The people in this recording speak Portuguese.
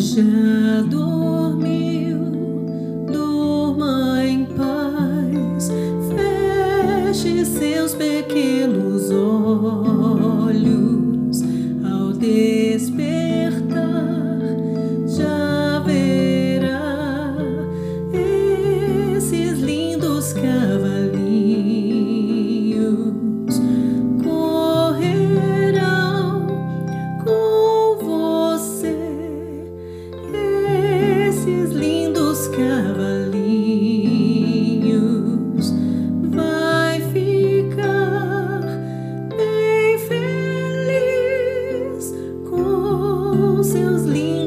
já dormiu, durma em paz, feche seus pequenos olhos ao despertar, já verá esses lindos cavalos. seus lindos.